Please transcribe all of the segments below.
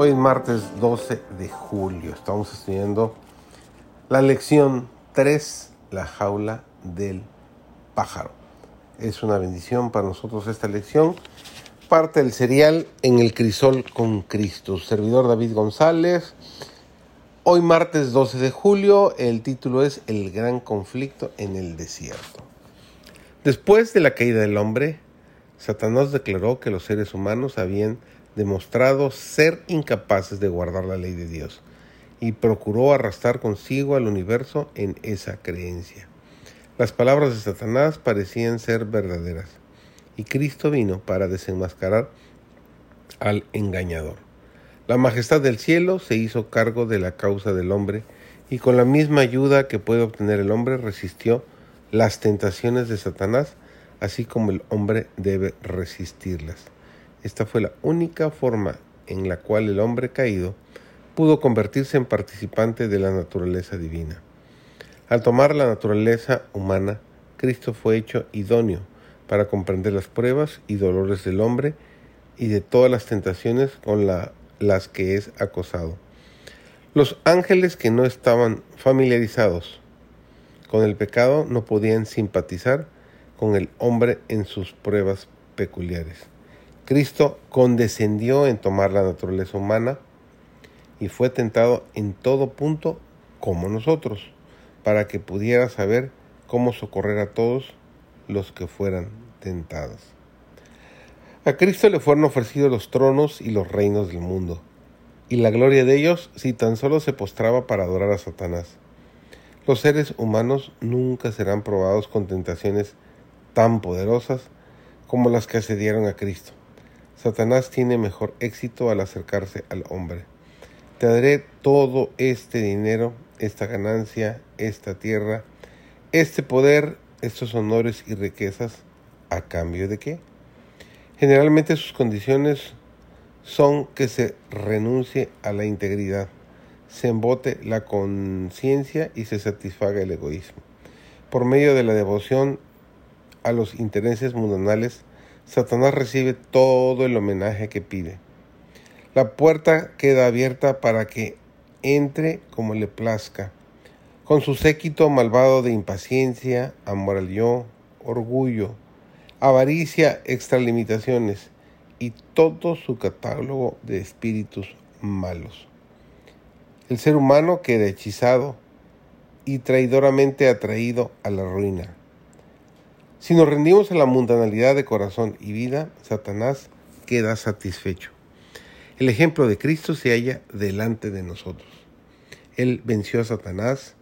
Hoy es martes 12 de julio. Estamos estudiando la lección 3, la jaula del pájaro. Es una bendición para nosotros esta lección. Parte del serial en el crisol con Cristo. Servidor David González. Hoy martes 12 de julio el título es El gran conflicto en el desierto. Después de la caída del hombre, Satanás declaró que los seres humanos habían demostrado ser incapaces de guardar la ley de Dios y procuró arrastrar consigo al universo en esa creencia. Las palabras de Satanás parecían ser verdaderas y Cristo vino para desenmascarar al engañador. La majestad del cielo se hizo cargo de la causa del hombre y con la misma ayuda que puede obtener el hombre resistió las tentaciones de Satanás, así como el hombre debe resistirlas. Esta fue la única forma en la cual el hombre caído pudo convertirse en participante de la naturaleza divina. Al tomar la naturaleza humana, Cristo fue hecho idóneo para comprender las pruebas y dolores del hombre y de todas las tentaciones con las que es acosado. Los ángeles que no estaban familiarizados con el pecado no podían simpatizar con el hombre en sus pruebas peculiares. Cristo condescendió en tomar la naturaleza humana y fue tentado en todo punto como nosotros, para que pudiera saber cómo socorrer a todos los que fueran tentados. A Cristo le fueron ofrecidos los tronos y los reinos del mundo, y la gloria de ellos si tan solo se postraba para adorar a Satanás. Los seres humanos nunca serán probados con tentaciones tan poderosas como las que asediaron a Cristo. Satanás tiene mejor éxito al acercarse al hombre. Te daré todo este dinero, esta ganancia, esta tierra, este poder, estos honores y riquezas, ¿a cambio de qué? Generalmente sus condiciones son que se renuncie a la integridad, se embote la conciencia y se satisfaga el egoísmo. Por medio de la devoción a los intereses mundanales, Satanás recibe todo el homenaje que pide. La puerta queda abierta para que entre como le plazca, con su séquito malvado de impaciencia, amor orgullo, avaricia, extralimitaciones y todo su catálogo de espíritus malos. El ser humano queda hechizado y traidoramente atraído a la ruina. Si nos rendimos a la mundanalidad de corazón y vida, Satanás queda satisfecho. El ejemplo de Cristo se halla delante de nosotros. Él venció a Satanás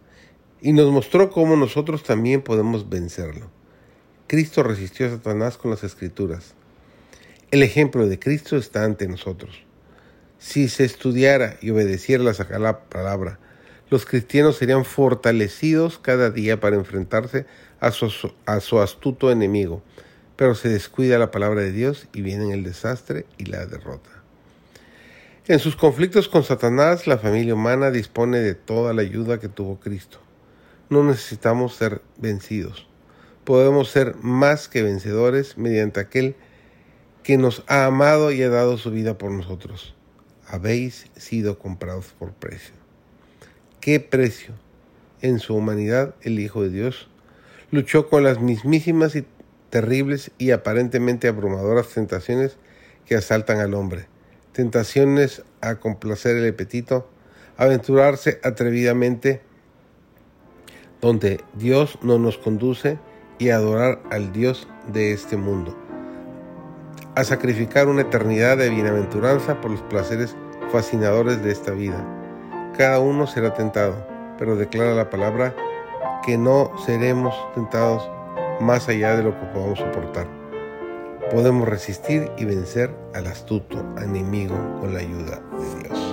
y nos mostró cómo nosotros también podemos vencerlo. Cristo resistió a Satanás con las escrituras. El ejemplo de Cristo está ante nosotros. Si se estudiara y obedeciera la palabra, los cristianos serían fortalecidos cada día para enfrentarse a su, astuto enemigo, pero se descuida la palabra de Dios y viene el desastre y la derrota. En sus conflictos con Satanás, la familia humana dispone de toda la ayuda que tuvo Cristo. No necesitamos ser vencidos. Podemos ser más que vencedores mediante aquel que nos ha amado y ha dado su vida por nosotros. Habéis sido comprados por precio. ¿Qué precio? En su humanidad, el Hijo de Dios luchó con las mismísimas y terribles y aparentemente abrumadoras tentaciones que asaltan al hombre. Tentaciones a complacer el apetito, aventurarse atrevidamente donde Dios no nos conduce y adorar al Dios de este mundo. A sacrificar una eternidad de bienaventuranza por los placeres fascinadores de esta vida. Cada uno será tentado, pero declara la palabra que no seremos tentados más allá de lo que podamos soportar. Podemos resistir y vencer al astuto enemigo con la ayuda de Dios.